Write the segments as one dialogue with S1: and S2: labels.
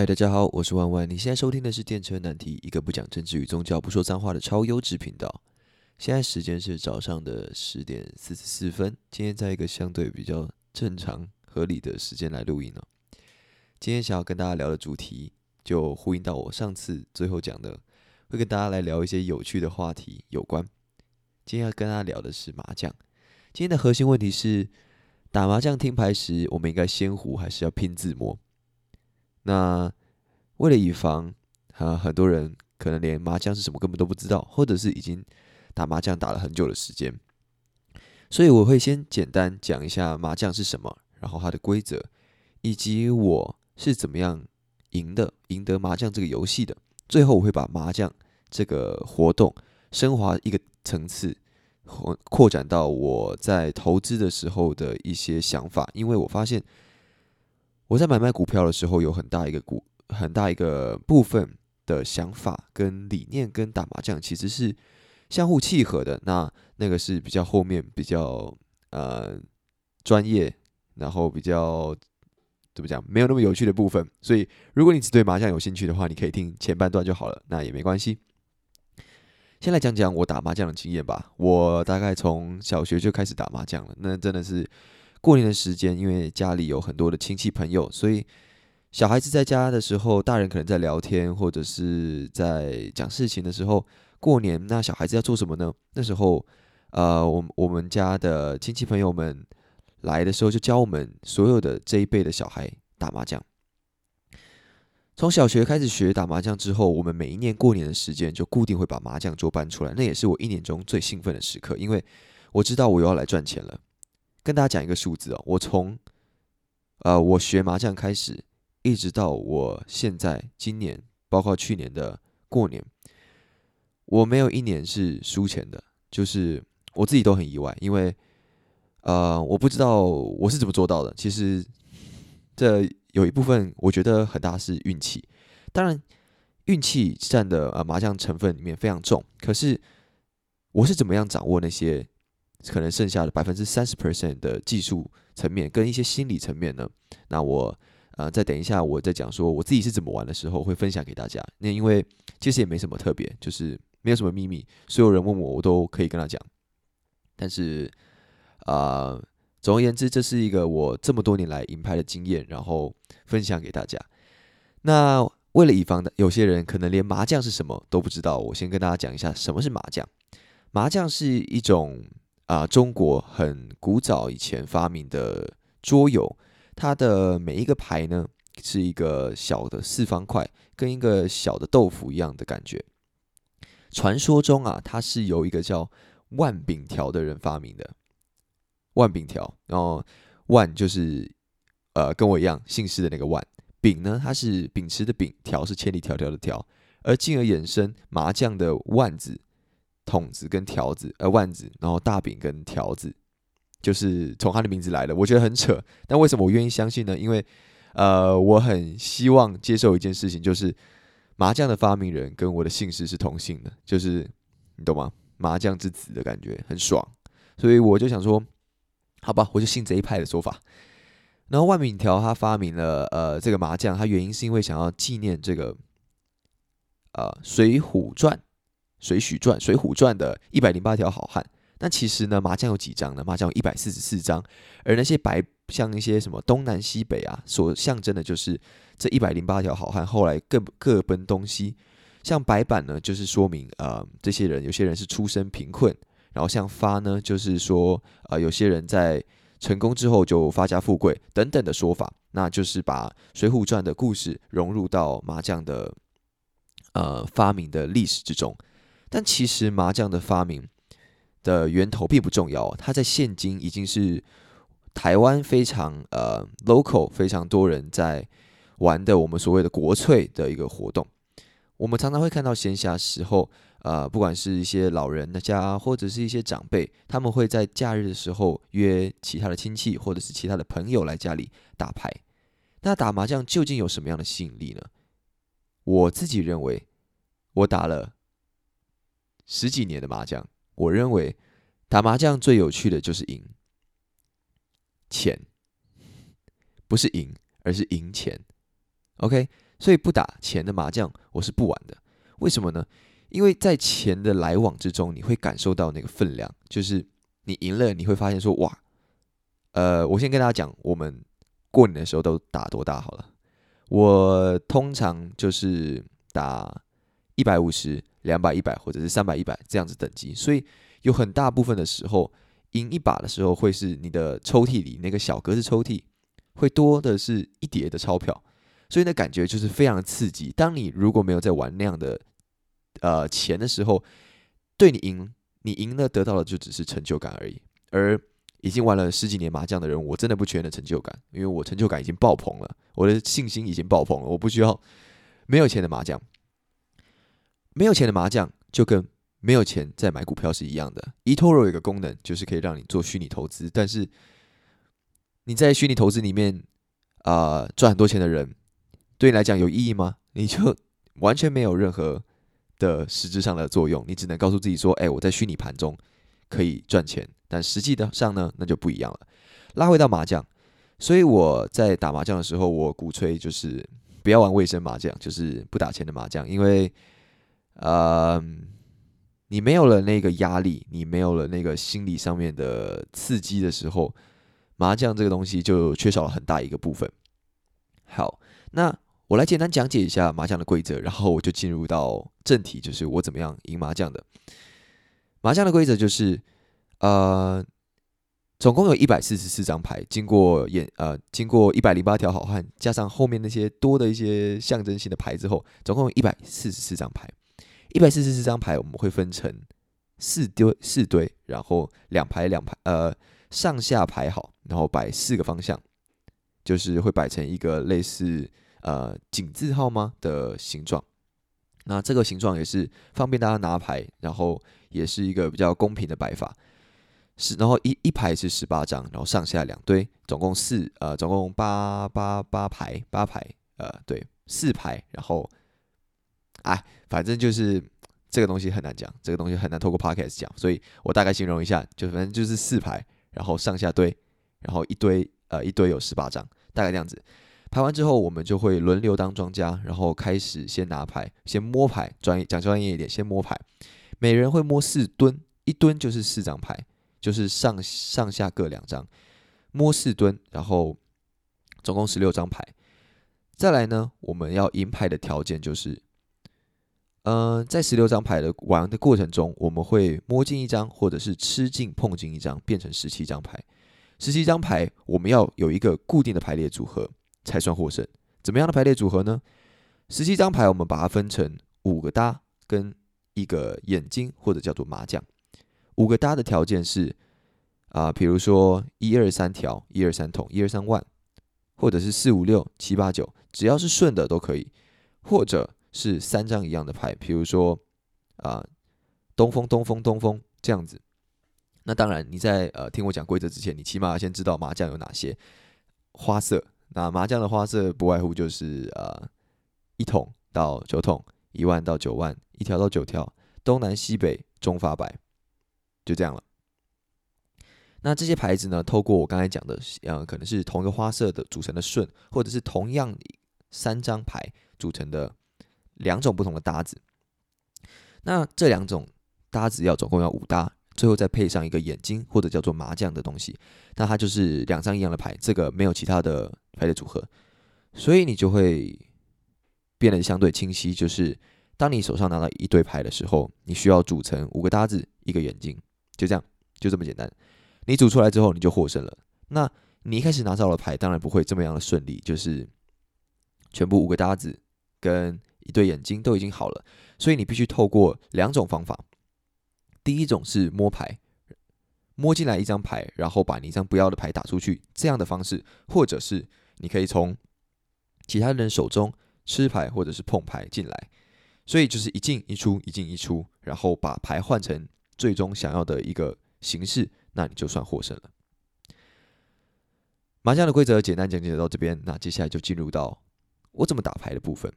S1: 嗨，大家好，我是万万。你现在收听的是电车难题，一个不讲政治与宗教、不说脏话的超优质频道。现在时间是早上的十点四十四分。今天在一个相对比较正常、合理的时间来录音呢。今天想要跟大家聊的主题，就呼应到我上次最后讲的，会跟大家来聊一些有趣的话题有关。今天要跟大家聊的是麻将。今天的核心问题是：打麻将听牌时，我们应该先胡还是要拼自摸？那为了以防啊，很多人可能连麻将是什么根本都不知道，或者是已经打麻将打了很久的时间，所以我会先简单讲一下麻将是什么，然后它的规则，以及我是怎么样赢的，赢得麻将这个游戏的。最后我会把麻将这个活动升华一个层次，扩扩展到我在投资的时候的一些想法，因为我发现。我在买卖股票的时候，有很大一个股很大一个部分的想法跟理念，跟打麻将其实是相互契合的。那那个是比较后面比较呃专业，然后比较怎么讲，没有那么有趣的部分。所以如果你只对麻将有兴趣的话，你可以听前半段就好了，那也没关系。先来讲讲我打麻将的经验吧。我大概从小学就开始打麻将了，那真的是。过年的时间，因为家里有很多的亲戚朋友，所以小孩子在家的时候，大人可能在聊天或者是在讲事情的时候，过年那小孩子要做什么呢？那时候，呃，我我们家的亲戚朋友们来的时候，就教我们所有的这一辈的小孩打麻将。从小学开始学打麻将之后，我们每一年过年的时间就固定会把麻将桌搬出来，那也是我一年中最兴奋的时刻，因为我知道我又要来赚钱了。跟大家讲一个数字哦，我从呃我学麻将开始，一直到我现在今年，包括去年的过年，我没有一年是输钱的，就是我自己都很意外，因为呃我不知道我是怎么做到的。其实这有一部分我觉得很大是运气，当然运气占的呃麻将成分里面非常重，可是我是怎么样掌握那些？可能剩下的百分之三十 percent 的技术层面跟一些心理层面呢，那我呃再等一下，我再讲说我自己是怎么玩的时候会分享给大家。那因为其实也没什么特别，就是没有什么秘密，所有人问我我都可以跟他讲。但是啊，总而言之，这是一个我这么多年来赢牌的经验，然后分享给大家。那为了以防的有些人可能连麻将是什么都不知道，我先跟大家讲一下什么是麻将。麻将是一种。啊，中国很古早以前发明的桌游，它的每一个牌呢是一个小的四方块，跟一个小的豆腐一样的感觉。传说中啊，它是由一个叫万饼条的人发明的。万饼条，然后万就是呃跟我一样姓氏的那个万，饼呢它是秉持的饼，条是千里迢迢的迢，而进而衍生麻将的万字。筒子跟条子，呃，万子，然后大饼跟条子，就是从他的名字来的。我觉得很扯，但为什么我愿意相信呢？因为，呃，我很希望接受一件事情，就是麻将的发明人跟我的姓氏是同姓的，就是你懂吗？麻将之子的感觉很爽，所以我就想说，好吧，我就信这一派的说法。然后万敏条他发明了呃这个麻将，他原因是因为想要纪念这个呃《水浒传》。《水浒传》《水浒传》的一百零八条好汉，那其实呢，麻将有几张呢？麻将有一百四十四张，而那些白像一些什么东南西北啊，所象征的就是这一百零八条好汉后来各各奔东西。像白板呢，就是说明呃，这些人有些人是出身贫困，然后像发呢，就是说呃，有些人在成功之后就发家富贵等等的说法，那就是把《水浒传》的故事融入到麻将的呃发明的历史之中。但其实麻将的发明的源头并不重要，它在现今已经是台湾非常呃 local 非常多人在玩的我们所谓的国粹的一个活动。我们常常会看到闲暇时候，呃，不管是一些老人的家或者是一些长辈，他们会在假日的时候约其他的亲戚或者是其他的朋友来家里打牌。那打麻将究竟有什么样的吸引力呢？我自己认为，我打了。十几年的麻将，我认为打麻将最有趣的就是赢钱，不是赢，而是赢钱。OK，所以不打钱的麻将我是不玩的。为什么呢？因为在钱的来往之中，你会感受到那个分量，就是你赢了，你会发现说哇，呃，我先跟大家讲，我们过年的时候都打多大好了。我通常就是打一百五十、两百、一百或者是三百、一百这样子等级，所以有很大部分的时候赢一把的时候，会是你的抽屉里那个小格子抽屉会多的是一叠的钞票，所以那感觉就是非常刺激。当你如果没有在玩那样的呃钱的时候，对你赢，你赢了得到的就只是成就感而已。而已经玩了十几年麻将的人，我真的不缺那成就感，因为我成就感已经爆棚了，我的信心已经爆棚了，我不需要没有钱的麻将。没有钱的麻将就跟没有钱在买股票是一样的。eToro 有一个功能，就是可以让你做虚拟投资，但是你在虚拟投资里面啊赚很多钱的人，对你来讲有意义吗？你就完全没有任何的实质上的作用，你只能告诉自己说：“哎，我在虚拟盘中可以赚钱。”但实际的上呢，那就不一样了。拉回到麻将，所以我在打麻将的时候，我鼓吹就是不要玩卫生麻将，就是不打钱的麻将，因为。呃，你没有了那个压力，你没有了那个心理上面的刺激的时候，麻将这个东西就缺少了很大一个部分。好，那我来简单讲解一下麻将的规则，然后我就进入到正题，就是我怎么样赢麻将的。麻将的规则就是，呃，总共有一百四十四张牌，经过演呃，经过一百零八条好汉，加上后面那些多的一些象征性的牌之后，总共有一百四十四张牌。一百四十四张牌，我们会分成四堆四堆，然后两排两排，呃，上下排好，然后摆四个方向，就是会摆成一个类似呃井字号吗的形状。那这个形状也是方便大家拿牌，然后也是一个比较公平的摆法。是，然后一一排是十八张，然后上下两堆，总共四呃，总共八八八排八排，呃，对，四排，然后。哎，反正就是这个东西很难讲，这个东西很难透过 podcast 讲，所以我大概形容一下，就反正就是四排，然后上下堆，然后一堆呃一堆有十八张，大概这样子。排完之后，我们就会轮流当庄家，然后开始先拿牌，先摸牌，专业讲专业一点，先摸牌。每人会摸四吨，一吨就是四张牌，就是上上下各两张，摸四吨，然后总共十六张牌。再来呢，我们要赢牌的条件就是。嗯，在十六张牌的玩的过程中，我们会摸进一张，或者是吃进碰进一张，变成十七张牌。十七张牌，我们要有一个固定的排列组合才算获胜。怎么样的排列组合呢？十七张牌，我们把它分成五个搭跟一个眼睛，或者叫做麻将。五个搭的条件是啊，比如说一二三条，一二三筒，一二三万，或者是四五六七八九，只要是顺的都可以，或者。是三张一样的牌，比如说啊，东风东风东风这样子。那当然，你在呃听我讲规则之前，你起码要先知道麻将有哪些花色。那麻将的花色不外乎就是呃一筒到九筒，一万到九万，一条到九条，东南西北中发白，就这样了。那这些牌子呢，透过我刚才讲的，呃，可能是同一个花色的组成的顺，或者是同样三张牌组成的。两种不同的搭子，那这两种搭子要总共要五搭，最后再配上一个眼睛或者叫做麻将的东西，那它就是两张一样的牌，这个没有其他的牌的组合，所以你就会变得相对清晰。就是当你手上拿到一堆牌的时候，你需要组成五个搭子，一个眼睛，就这样，就这么简单。你组出来之后，你就获胜了。那你一开始拿到了牌，当然不会这么样的顺利，就是全部五个搭子跟。一对眼睛都已经好了，所以你必须透过两种方法。第一种是摸牌，摸进来一张牌，然后把你一张不要的牌打出去，这样的方式；或者是你可以从其他人手中吃牌，或者是碰牌进来。所以就是一进一出，一进一出，然后把牌换成最终想要的一个形式，那你就算获胜了。麻将的规则简单讲解到这边，那接下来就进入到我怎么打牌的部分。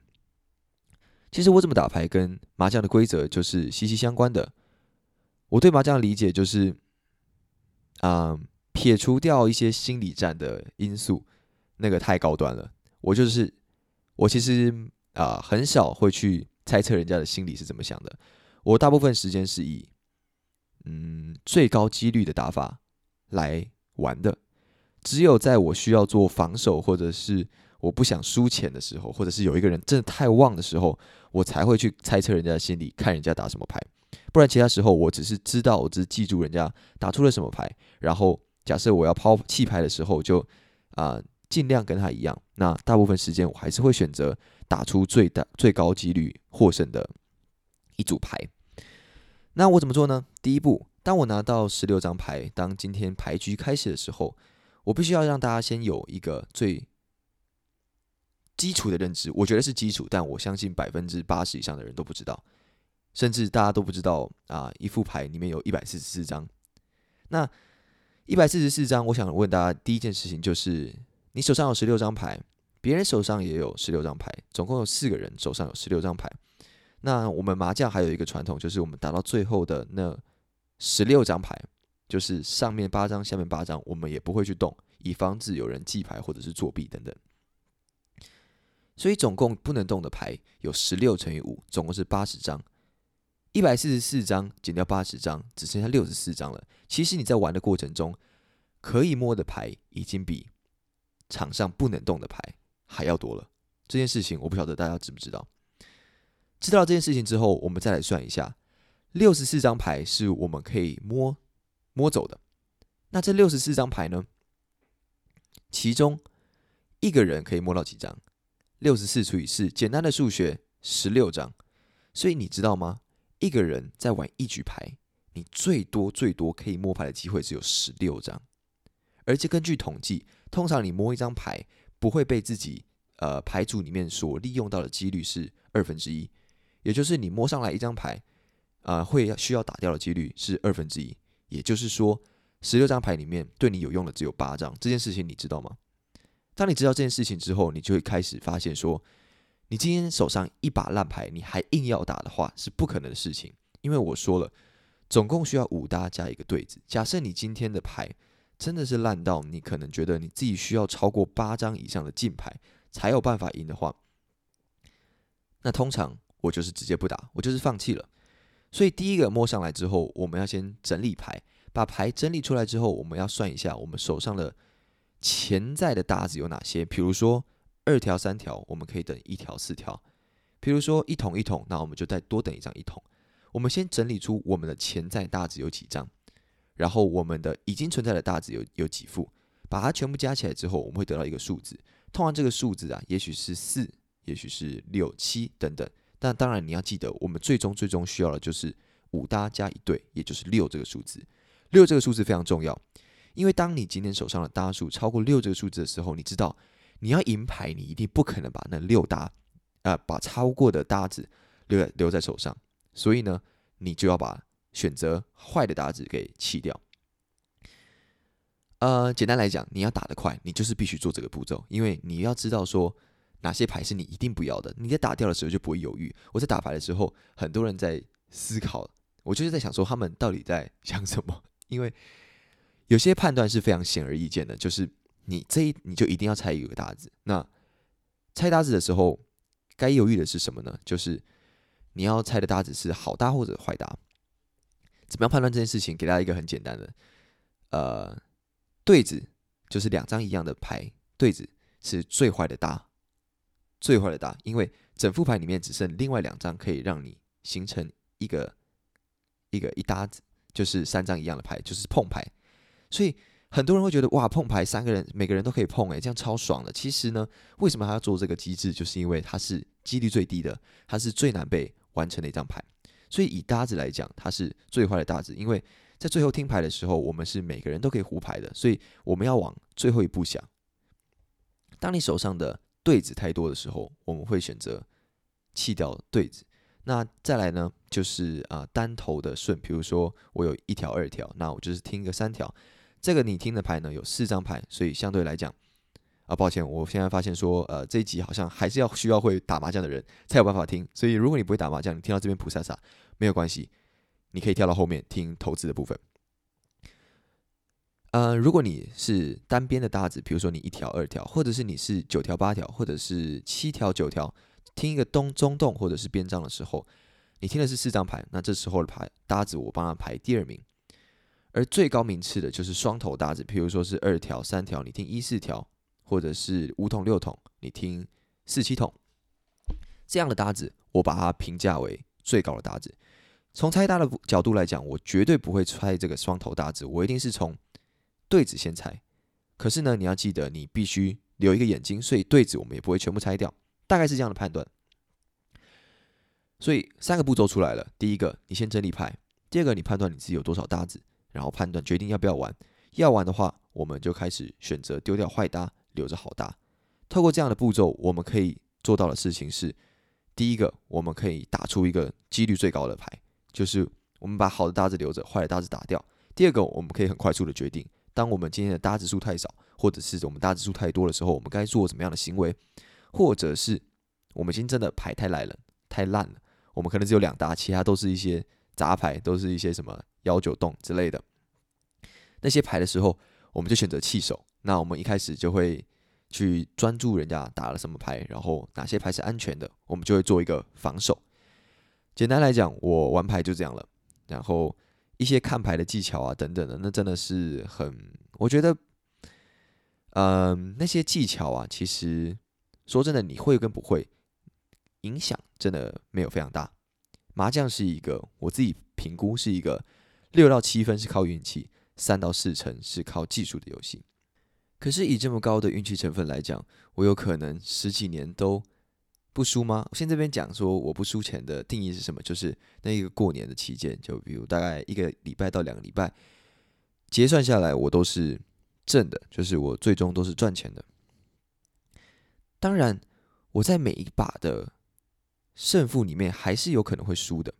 S1: 其实我怎么打牌跟麻将的规则就是息息相关的。我对麻将的理解就是，啊，撇除掉一些心理战的因素，那个太高端了。我就是我其实啊很少会去猜测人家的心里是怎么想的。我大部分时间是以嗯最高几率的打法来玩的。只有在我需要做防守，或者是我不想输钱的时候，或者是有一个人真的太旺的时候，我才会去猜测人家的心理，看人家打什么牌。不然其他时候，我只是知道，我只是记住人家打出了什么牌，然后假设我要抛弃牌的时候，就啊尽量跟他一样。那大部分时间我还是会选择打出最大最高几率获胜的一组牌。那我怎么做呢？第一步，当我拿到十六张牌，当今天牌局开始的时候。我必须要让大家先有一个最基础的认知，我觉得是基础，但我相信百分之八十以上的人都不知道，甚至大家都不知道啊，一副牌里面有一百四十四张。那一百四十四张，我想问大家第一件事情就是，你手上有十六张牌，别人手上也有十六张牌，总共有四个人手上有十六张牌。那我们麻将还有一个传统，就是我们打到最后的那十六张牌。就是上面八张，下面八张，我们也不会去动，以防止有人记牌或者是作弊等等。所以总共不能动的牌有十六乘以五，总共是八十张。一百四十四张减掉八十张，只剩下六十四张了。其实你在玩的过程中，可以摸的牌已经比场上不能动的牌还要多了。这件事情我不晓得大家知不知道。知道这件事情之后，我们再来算一下，六十四张牌是我们可以摸。摸走的，那这六十四张牌呢？其中一个人可以摸到几张？六十四除以四，简单的数学，十六张。所以你知道吗？一个人在玩一局牌，你最多最多可以摸牌的机会只有十六张。而且根据统计，通常你摸一张牌不会被自己呃牌组里面所利用到的几率是二分之一，也就是你摸上来一张牌，啊会需要打掉的几率是二分之一。也就是说，十六张牌里面对你有用的只有八张。这件事情你知道吗？当你知道这件事情之后，你就会开始发现说，你今天手上一把烂牌，你还硬要打的话，是不可能的事情。因为我说了，总共需要五搭加一个对子。假设你今天的牌真的是烂到你可能觉得你自己需要超过八张以上的进牌才有办法赢的话，那通常我就是直接不打，我就是放弃了。所以第一个摸上来之后，我们要先整理牌，把牌整理出来之后，我们要算一下我们手上的潜在的搭子有哪些。比如说二条、三条，我们可以等一条、四条；，比如说一桶一桶，那我们就再多等一张一桶。我们先整理出我们的潜在搭子有几张，然后我们的已经存在的搭子有有几副，把它全部加起来之后，我们会得到一个数字。通常这个数字啊，也许是四，也许是六、七等等。但当然，你要记得，我们最终最终需要的就是五搭加一对，也就是六这个数字。六这个数字非常重要，因为当你今天手上的搭数超过六这个数字的时候，你知道你要赢牌，你一定不可能把那六搭，呃，把超过的搭子留在留在手上。所以呢，你就要把选择坏的搭子给弃掉。呃，简单来讲，你要打得快，你就是必须做这个步骤，因为你要知道说。哪些牌是你一定不要的？你在打掉的时候就不会犹豫。我在打牌的时候，很多人在思考，我就是在想说他们到底在想什么？因为有些判断是非常显而易见的，就是你这一你就一定要猜一个搭子。那猜搭子的时候，该犹豫的是什么呢？就是你要猜的搭子是好搭或者坏搭。怎么样判断这件事情？给大家一个很简单的，呃，对子就是两张一样的牌，对子是最坏的搭。最坏的搭，因为整副牌里面只剩另外两张可以让你形成一个一个一搭子，就是三张一样的牌，就是碰牌。所以很多人会觉得哇，碰牌三个人每个人都可以碰，诶，这样超爽的。其实呢，为什么还要做这个机制？就是因为它是几率最低的，它是最难被完成的一张牌。所以以搭子来讲，它是最坏的搭子，因为在最后听牌的时候，我们是每个人都可以胡牌的，所以我们要往最后一步想。当你手上的对子太多的时候，我们会选择弃掉对子。那再来呢，就是啊单头的顺，比如说我有一条、二条，那我就是听个三条。这个你听的牌呢有四张牌，所以相对来讲啊，抱歉，我现在发现说，呃，这一集好像还是要需要会打麻将的人才有办法听。所以如果你不会打麻将，你听到这边普萨萨没有关系，你可以跳到后面听投资的部分。呃，如果你是单边的搭子，比如说你一条、二条，或者是你是九条、八条，或者是七条、九条，听一个东中洞或者是边张的时候，你听的是四张牌，那这时候的牌搭子我帮他排第二名。而最高名次的就是双头搭子，譬如说是二条、三条，你听一四条，或者是五筒、六筒，你听四七筒，这样的搭子我把它评价为最高的搭子。从拆搭的角度来讲，我绝对不会拆这个双头搭子，我一定是从。对子先拆，可是呢，你要记得，你必须留一个眼睛，所以对子我们也不会全部拆掉，大概是这样的判断。所以三个步骤出来了：第一个，你先整理牌；第二个，你判断你自己有多少搭子，然后判断决定要不要玩。要玩的话，我们就开始选择丢掉坏搭，留着好搭。透过这样的步骤，我们可以做到的事情是：第一个，我们可以打出一个几率最高的牌，就是我们把好的搭子留着，坏的搭子打掉；第二个，我们可以很快速的决定。当我们今天的搭子数太少，或者是我们搭子数太多的时候，我们该做什么样的行为？或者是我们今天的牌太烂了，太烂了，我们可能只有两搭，其他都是一些杂牌，都是一些什么幺九洞之类的那些牌的时候，我们就选择弃手。那我们一开始就会去专注人家打了什么牌，然后哪些牌是安全的，我们就会做一个防守。简单来讲，我玩牌就这样了，然后。一些看牌的技巧啊，等等的，那真的是很，我觉得，嗯，那些技巧啊，其实说真的，你会跟不会，影响真的没有非常大。麻将是一个，我自己评估是一个六到七分是靠运气，三到四成是靠技术的游戏。可是以这么高的运气成分来讲，我有可能十几年都。不输吗？先这边讲说我不输钱的定义是什么？就是那一个过年的期间，就比如大概一个礼拜到两个礼拜，结算下来我都是正的，就是我最终都是赚钱的。当然，我在每一把的胜负里面还是有可能会输的，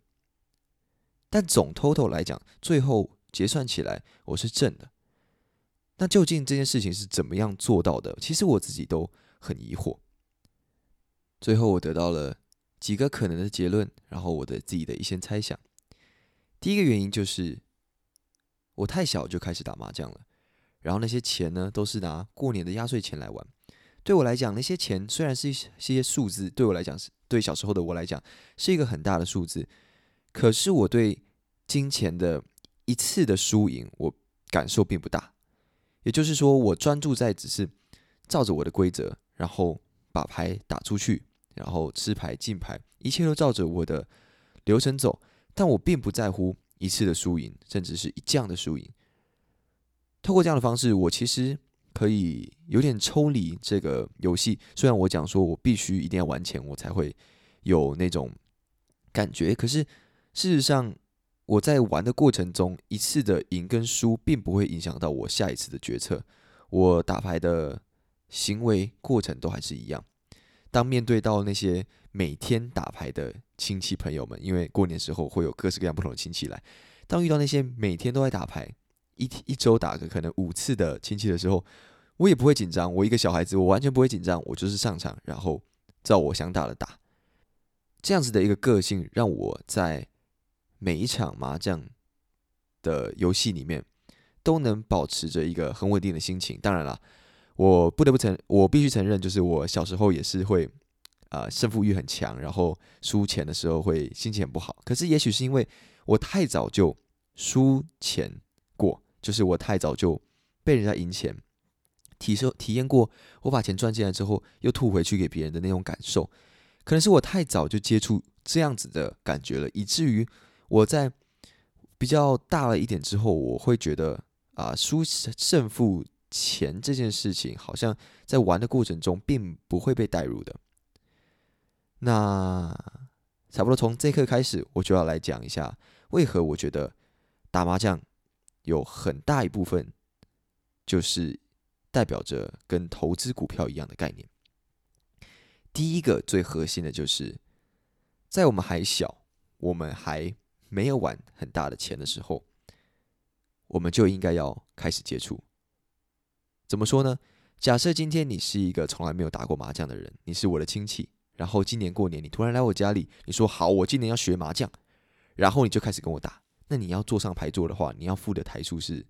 S1: 但总 total 来讲，最后结算起来我是正的。那究竟这件事情是怎么样做到的？其实我自己都很疑惑。最后，我得到了几个可能的结论，然后我的自己的一些猜想。第一个原因就是我太小就开始打麻将了，然后那些钱呢都是拿过年的压岁钱来玩。对我来讲，那些钱虽然是一些数字，对我来讲是对小时候的我来讲是一个很大的数字，可是我对金钱的一次的输赢，我感受并不大。也就是说，我专注在只是照着我的规则，然后把牌打出去。然后吃牌进牌，一切都照着我的流程走，但我并不在乎一次的输赢，甚至是一降的输赢。透过这样的方式，我其实可以有点抽离这个游戏。虽然我讲说我必须一定要玩钱，我才会有那种感觉，可是事实上我在玩的过程中，一次的赢跟输并不会影响到我下一次的决策。我打牌的行为过程都还是一样。当面对到那些每天打牌的亲戚朋友们，因为过年时候会有各式各样不同的亲戚来，当遇到那些每天都在打牌，一一周打个可能五次的亲戚的时候，我也不会紧张。我一个小孩子，我完全不会紧张，我就是上场，然后照我想打的打。这样子的一个个性，让我在每一场麻将的游戏里面都能保持着一个很稳定的心情。当然了。我不得不承，我必须承认，就是我小时候也是会，啊，胜负欲很强，然后输钱的时候会心情很不好。可是也许是因为我太早就输钱过，就是我太早就被人家赢钱，体受体验过我把钱赚进来之后又吐回去给别人的那种感受，可能是我太早就接触这样子的感觉了，以至于我在比较大了一点之后，我会觉得啊，输胜负。钱这件事情，好像在玩的过程中并不会被带入的。那差不多从这刻开始，我就要来讲一下，为何我觉得打麻将有很大一部分就是代表着跟投资股票一样的概念。第一个最核心的就是，在我们还小，我们还没有玩很大的钱的时候，我们就应该要开始接触。怎么说呢？假设今天你是一个从来没有打过麻将的人，你是我的亲戚，然后今年过年你突然来我家里，你说好，我今年要学麻将，然后你就开始跟我打。那你要坐上牌桌的话，你要付的台数是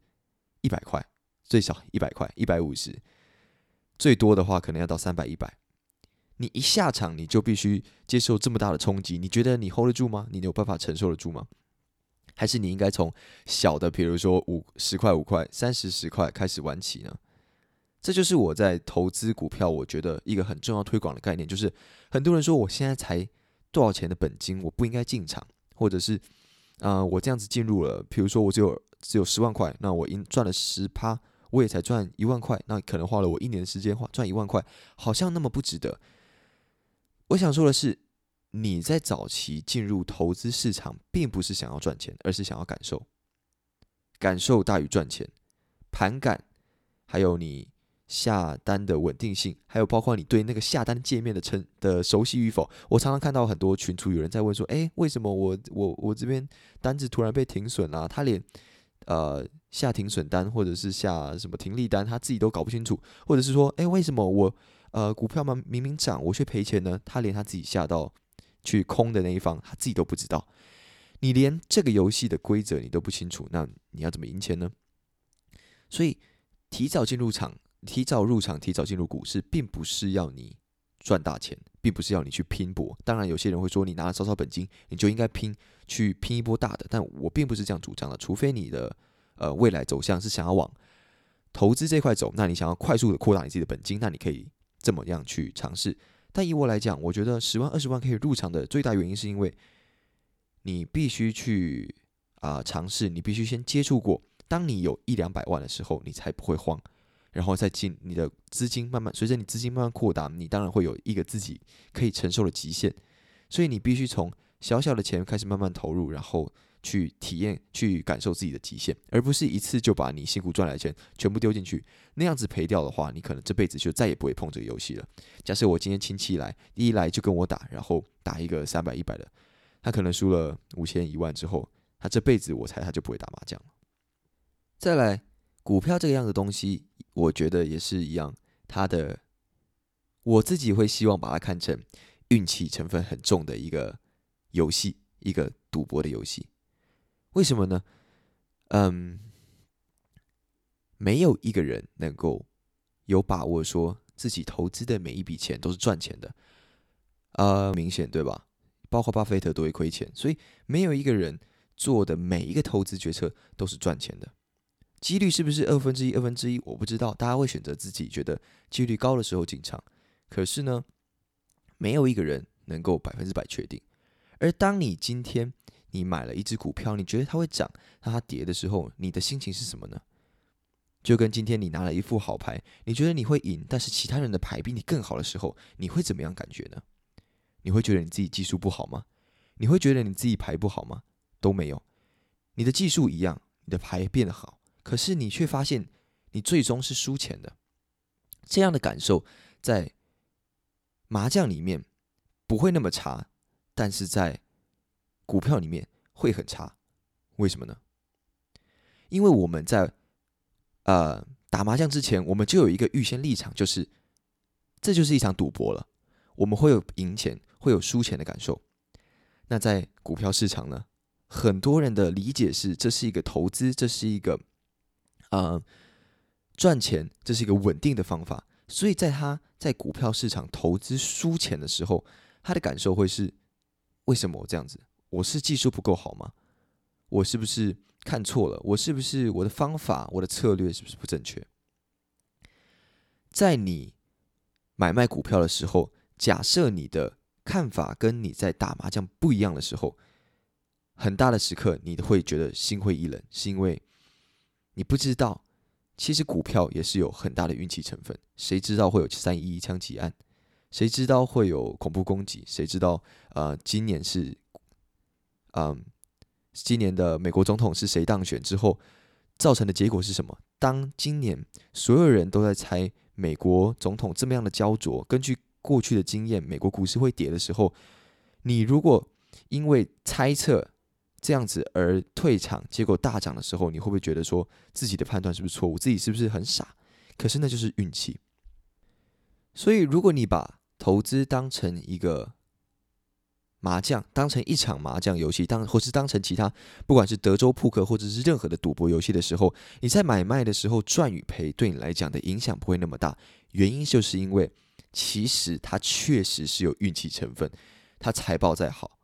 S1: 一百块，最少一百块，一百五十，最多的话可能要到三百一百。你一下场你就必须接受这么大的冲击，你觉得你 hold 得住吗？你有办法承受得住吗？还是你应该从小的，比如说五十块、五块、三十、十块开始玩起呢？这就是我在投资股票，我觉得一个很重要推广的概念，就是很多人说我现在才多少钱的本金，我不应该进场，或者是啊，我这样子进入了，比如说我只有只有十万块，那我应赚了十趴，我也才赚一万块，那可能花了我一年的时间花赚一万块，好像那么不值得。我想说的是，你在早期进入投资市场，并不是想要赚钱，而是想要感受，感受大于赚钱，盘感，还有你。下单的稳定性，还有包括你对那个下单界面的成的熟悉与否，我常常看到很多群主有人在问说：“哎，为什么我我我这边单子突然被停损了？他连呃下停损单或者是下什么停利单，他自己都搞不清楚，或者是说，哎，为什么我呃股票嘛明明涨，我却赔钱呢？他连他自己下到去空的那一方，他自己都不知道。你连这个游戏的规则你都不清楚，那你要怎么赢钱呢？所以提早进入场。”提早入场、提早进入股市，并不是要你赚大钱，并不是要你去拼搏。当然，有些人会说，你拿了少少本金，你就应该拼去拼一波大的。但我并不是这样主张的。除非你的呃未来走向是想要往投资这块走，那你想要快速的扩大你自己的本金，那你可以这么样去尝试。但以我来讲，我觉得十万、二十万可以入场的最大原因，是因为你必须去啊尝试，你必须先接触过。当你有一两百万的时候，你才不会慌。然后再进你的资金慢慢随着你资金慢慢扩大，你当然会有一个自己可以承受的极限，所以你必须从小小的钱开始慢慢投入，然后去体验、去感受自己的极限，而不是一次就把你辛苦赚来的钱全部丢进去。那样子赔掉的话，你可能这辈子就再也不会碰这个游戏了。假设我今天亲戚来，一来就跟我打，然后打一个三百、一百的，他可能输了五千、一万之后，他这辈子我猜他就不会打麻将了。再来。股票这个样的东西，我觉得也是一样。它的我自己会希望把它看成运气成分很重的一个游戏，一个赌博的游戏。为什么呢？嗯，没有一个人能够有把握说自己投资的每一笔钱都是赚钱的。呃，明显对吧？包括巴菲特都会亏钱，所以没有一个人做的每一个投资决策都是赚钱的。几率是不是二分之一？二分之一我不知道，大家会选择自己觉得几率高的时候进场。可是呢，没有一个人能够百分之百确定。而当你今天你买了一只股票，你觉得它会涨，那它跌的时候，你的心情是什么呢？就跟今天你拿了一副好牌，你觉得你会赢，但是其他人的牌比你更好的时候，你会怎么样感觉呢？你会觉得你自己技术不好吗？你会觉得你自己牌不好吗？都没有，你的技术一样，你的牌变得好。可是你却发现，你最终是输钱的。这样的感受在麻将里面不会那么差，但是在股票里面会很差。为什么呢？因为我们在呃打麻将之前，我们就有一个预先立场，就是这就是一场赌博了。我们会有赢钱，会有输钱的感受。那在股票市场呢，很多人的理解是，这是一个投资，这是一个。呃，赚钱这是一个稳定的方法，所以在他在股票市场投资输钱的时候，他的感受会是：为什么我这样子？我是技术不够好吗？我是不是看错了？我是不是我的方法、我的策略是不是不正确？在你买卖股票的时候，假设你的看法跟你在打麻将不一样的时候，很大的时刻你会觉得心灰意冷，是因为。你不知道，其实股票也是有很大的运气成分。谁知道会有三一一枪击案？谁知道会有恐怖攻击？谁知道呃，今年是，嗯，今年的美国总统是谁当选之后造成的结果是什么？当今年所有人都在猜美国总统这么样的焦灼，根据过去的经验，美国股市会跌的时候，你如果因为猜测。这样子而退场，结果大涨的时候，你会不会觉得说自己的判断是不是错误？自己是不是很傻？可是那就是运气。所以，如果你把投资当成一个麻将当成一场麻将游戏，当或是当成其他不管是德州扑克或者是任何的赌博游戏的时候，你在买卖的时候赚与赔对你来讲的影响不会那么大。原因就是因为其实它确实是有运气成分，它财报再好，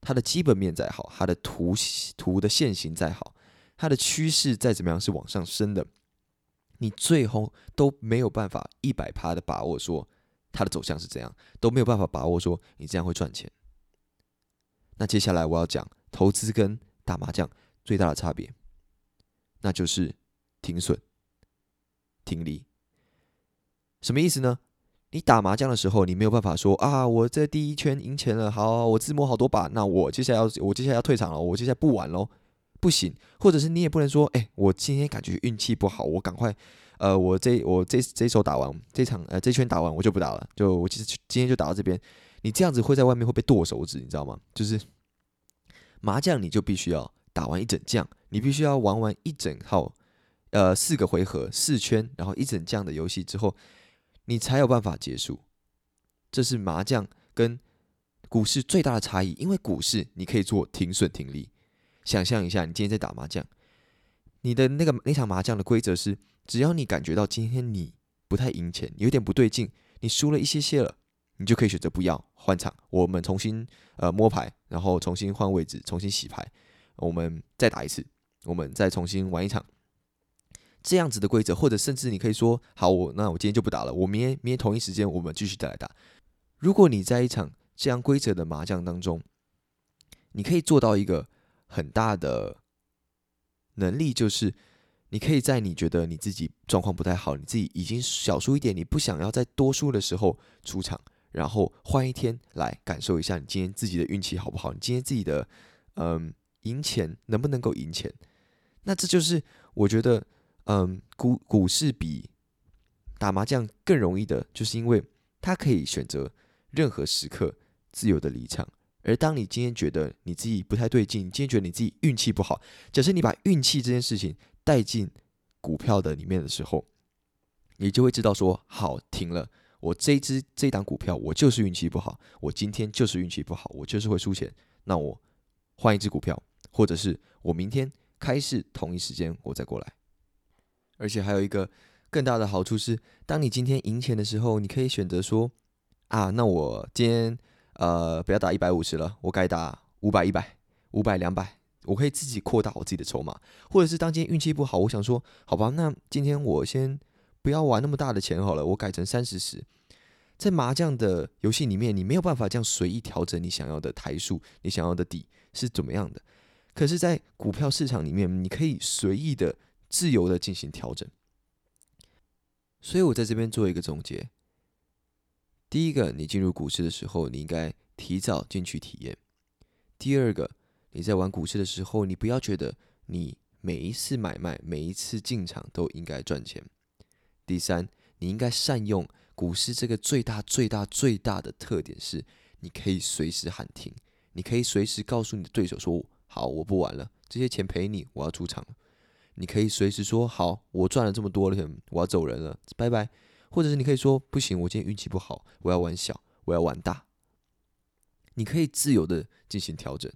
S1: 它的基本面再好，它的图图的线型再好，它的趋势再怎么样是往上升的，你最后都没有办法一百趴的把握说它的走向是怎样，都没有办法把握说你这样会赚钱。那接下来我要讲投资跟打麻将最大的差别，那就是停损、停利。什么意思呢？你打麻将的时候，你没有办法说啊，我这第一圈赢钱了，好，我自摸好多把，那我接下来要我接下来要退场了，我接下来不玩喽，不行。或者是你也不能说，哎，我今天感觉运气不好，我赶快，呃，我这我这这一手打完，这场呃这圈打完，我就不打了，就我其实今天就打到这边。你这样子会在外面会被剁手指，你知道吗？就是麻将，你就必须要打完一整将，你必须要玩完一整套，呃，四个回合四圈，然后一整将的游戏之后，你才有办法结束。这是麻将跟股市最大的差异，因为股市你可以做停损停利。想象一下，你今天在打麻将，你的那个那场麻将的规则是，只要你感觉到今天你不太赢钱，有点不对劲，你输了一些些了。你就可以选择不要换场，我们重新呃摸牌，然后重新换位置，重新洗牌，我们再打一次，我们再重新玩一场，这样子的规则，或者甚至你可以说，好，我那我今天就不打了，我明天明天同一时间我们继续再来打。如果你在一场这样规则的麻将当中，你可以做到一个很大的能力，就是你可以在你觉得你自己状况不太好，你自己已经小输一点，你不想要再多输的时候出场。然后换一天来感受一下，你今天自己的运气好不好？你今天自己的嗯赢钱能不能够赢钱？那这就是我觉得嗯股股市比打麻将更容易的，就是因为它可以选择任何时刻自由的离场。而当你今天觉得你自己不太对劲，今天觉得你自己运气不好，假设你把运气这件事情带进股票的里面的时候，你就会知道说好停了。我这支这档股票，我就是运气不好，我今天就是运气不好，我就是会输钱。那我换一支股票，或者是我明天开市同一时间我再过来。而且还有一个更大的好处是，当你今天赢钱的时候，你可以选择说啊，那我今天呃不要打一百五十了，我改打五百、一百、五百、两百，我可以自己扩大我自己的筹码。或者是当今天运气不好，我想说，好吧，那今天我先。不要玩那么大的钱好了，我改成三十十。在麻将的游戏里面，你没有办法这样随意调整你想要的台数，你想要的底是怎么样的。可是，在股票市场里面，你可以随意的、自由的进行调整。所以我在这边做一个总结：第一个，你进入股市的时候，你应该提早进去体验；第二个，你在玩股市的时候，你不要觉得你每一次买卖、每一次进场都应该赚钱。第三，你应该善用股市这个最大、最大、最大的特点是，你可以随时喊停，你可以随时告诉你的对手说：“好，我不玩了，这些钱赔你，我要出场了。”你可以随时说：“好，我赚了这么多钱，我要走人了，拜拜。”或者是你可以说：“不行，我今天运气不好，我要玩小，我要玩大。”你可以自由的进行调整。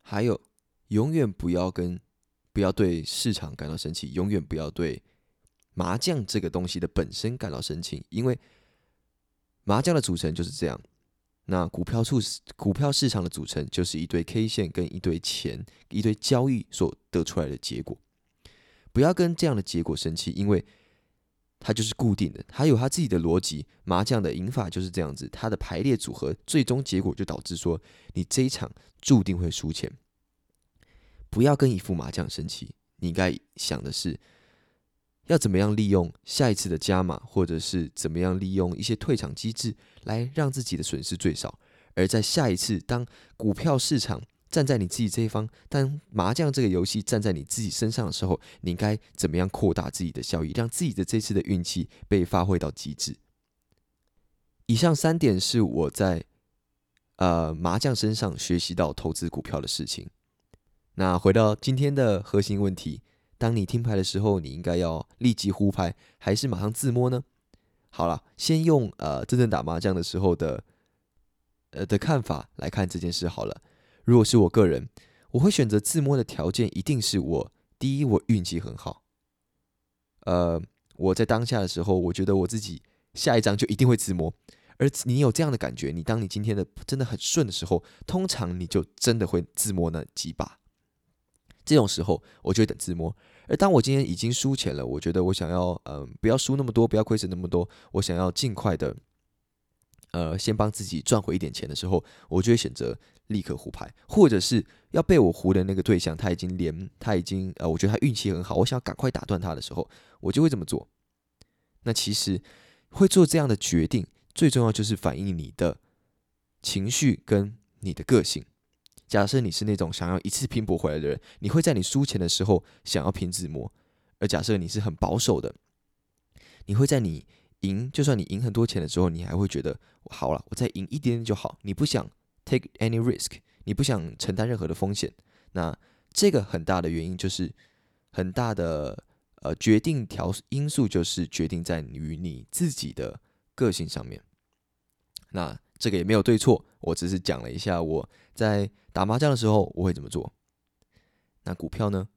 S1: 还有，永远不要跟不要对市场感到生气，永远不要对。麻将这个东西的本身感到生气，因为麻将的组成就是这样。那股票处股票市场的组成就是一堆 K 线跟一堆钱、一堆交易所得出来的结果。不要跟这样的结果生气，因为它就是固定的，它有它自己的逻辑。麻将的赢法就是这样子，它的排列组合，最终结果就导致说你这一场注定会输钱。不要跟一副麻将生气，你应该想的是。要怎么样利用下一次的加码，或者是怎么样利用一些退场机制，来让自己的损失最少？而在下一次，当股票市场站在你自己这一方，当麻将这个游戏站在你自己身上的时候，你应该怎么样扩大自己的效益，让自己的这次的运气被发挥到极致？以上三点是我在呃麻将身上学习到投资股票的事情。那回到今天的核心问题。当你听牌的时候，你应该要立即胡牌，还是马上自摸呢？好了，先用呃真正打麻将的时候的呃的看法来看这件事好了。如果是我个人，我会选择自摸的条件一定是我第一，我运气很好。呃，我在当下的时候，我觉得我自己下一张就一定会自摸。而你有这样的感觉，你当你今天的真的很顺的时候，通常你就真的会自摸那几把。这种时候，我就会等自摸。而当我今天已经输钱了，我觉得我想要，嗯，不要输那么多，不要亏损那么多，我想要尽快的，呃，先帮自己赚回一点钱的时候，我就会选择立刻胡牌，或者是要被我胡的那个对象，他已经连他已经，呃，我觉得他运气很好，我想要赶快打断他的时候，我就会这么做。那其实会做这样的决定，最重要就是反映你的情绪跟你的个性。假设你是那种想要一次拼搏回来的人，你会在你输钱的时候想要拼自摸；而假设你是很保守的，你会在你赢，就算你赢很多钱的时候，你还会觉得好了，我再赢一点点就好。你不想 take any risk，你不想承担任何的风险。那这个很大的原因就是很大的呃决定条因素，就是决定在于你自己的个性上面。那这个也没有对错，我只是讲了一下我在打麻将的时候我会怎么做。那股票呢？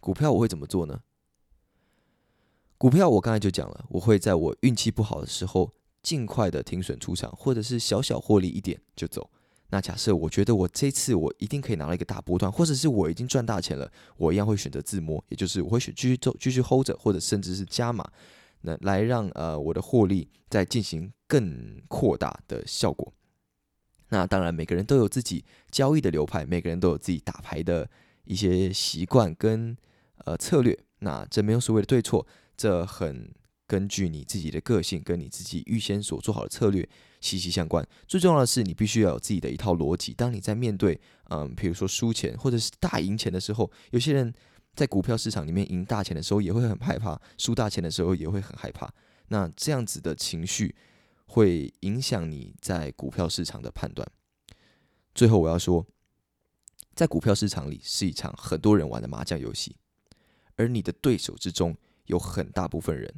S1: 股票我会怎么做呢？股票我刚才就讲了，我会在我运气不好的时候尽快的停损出场，或者是小小获利一点就走。那假设我觉得我这次我一定可以拿到一个大波段，或者是我已经赚大钱了，我一样会选择自摸，也就是我会选继续做，继续 hold 着，或者甚至是加码。那来让呃我的获利再进行更扩大的效果。那当然，每个人都有自己交易的流派，每个人都有自己打牌的一些习惯跟呃策略。那这没有所谓的对错，这很根据你自己的个性跟你自己预先所做好的策略息息相关。最重要的是，你必须要有自己的一套逻辑。当你在面对嗯，比如说输钱或者是大赢钱的时候，有些人。在股票市场里面赢大钱的时候也会很害怕，输大钱的时候也会很害怕。那这样子的情绪会影响你在股票市场的判断。最后我要说，在股票市场里是一场很多人玩的麻将游戏，而你的对手之中有很大部分人，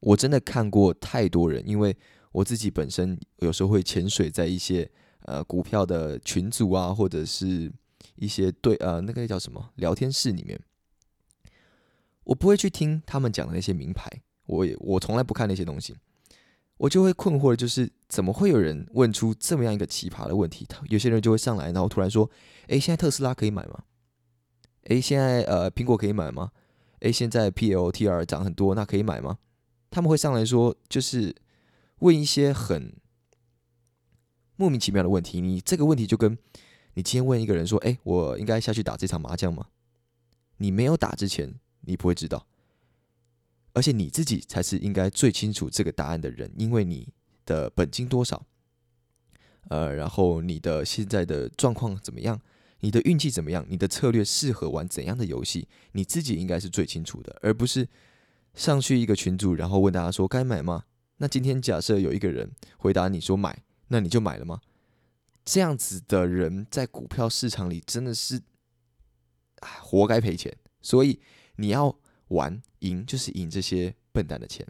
S1: 我真的看过太多人，因为我自己本身有时候会潜水在一些呃股票的群组啊，或者是一些对呃那个叫什么聊天室里面。我不会去听他们讲的那些名牌，我也我从来不看那些东西，我就会困惑的就是怎么会有人问出这么样一个奇葩的问题？有些人就会上来，然后突然说：“诶，现在特斯拉可以买吗？诶，现在呃苹果可以买吗？诶，现在 PLTR 涨很多，那可以买吗？”他们会上来说，就是问一些很莫名其妙的问题。你这个问题就跟你今天问一个人说：“诶，我应该下去打这场麻将吗？”你没有打之前。你不会知道，而且你自己才是应该最清楚这个答案的人，因为你的本金多少，呃，然后你的现在的状况怎么样，你的运气怎么样，你的策略适合玩怎样的游戏，你自己应该是最清楚的，而不是上去一个群组，然后问大家说该买吗？那今天假设有一个人回答你说买，那你就买了吗？这样子的人在股票市场里真的是，活该赔钱，所以。你要玩赢，就是赢这些笨蛋的钱。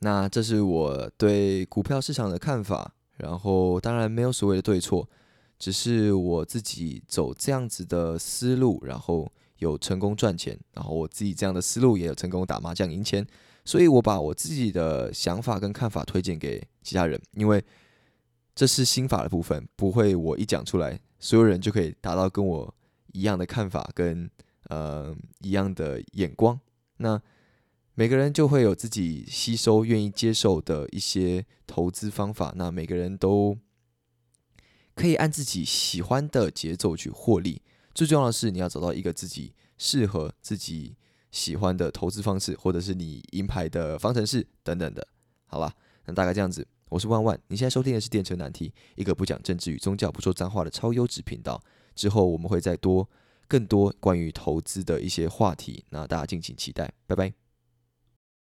S1: 那这是我对股票市场的看法。然后当然没有所谓的对错，只是我自己走这样子的思路，然后有成功赚钱，然后我自己这样的思路也有成功打麻将赢钱。所以我把我自己的想法跟看法推荐给其他人，因为这是心法的部分，不会我一讲出来，所有人就可以达到跟我一样的看法跟。呃，一样的眼光，那每个人就会有自己吸收、愿意接受的一些投资方法。那每个人都可以按自己喜欢的节奏去获利。最重要的是，你要找到一个自己适合、自己喜欢的投资方式，或者是你银牌的方程式等等的。好吧，那大概这样子。我是万万，你现在收听的是电车难题，一个不讲政治与宗教、不说脏话的超优质频道。之后我们会再多。更多关于投资的一些话题，那大家敬请期待，拜拜。